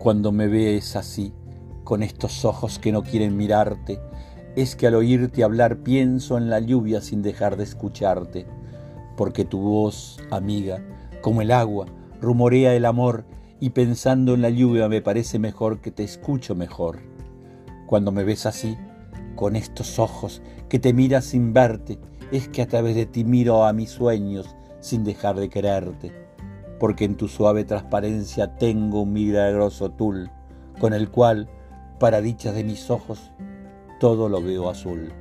Cuando me ves así, con estos ojos que no quieren mirarte, es que al oírte hablar pienso en la lluvia sin dejar de escucharte, porque tu voz, amiga, como el agua, rumorea el amor y pensando en la lluvia me parece mejor que te escucho mejor. Cuando me ves así, con estos ojos que te miras sin verte, es que a través de ti miro a mis sueños sin dejar de quererte, porque en tu suave transparencia tengo un milagroso tul, con el cual, para dichas de mis ojos, todo lo veo azul.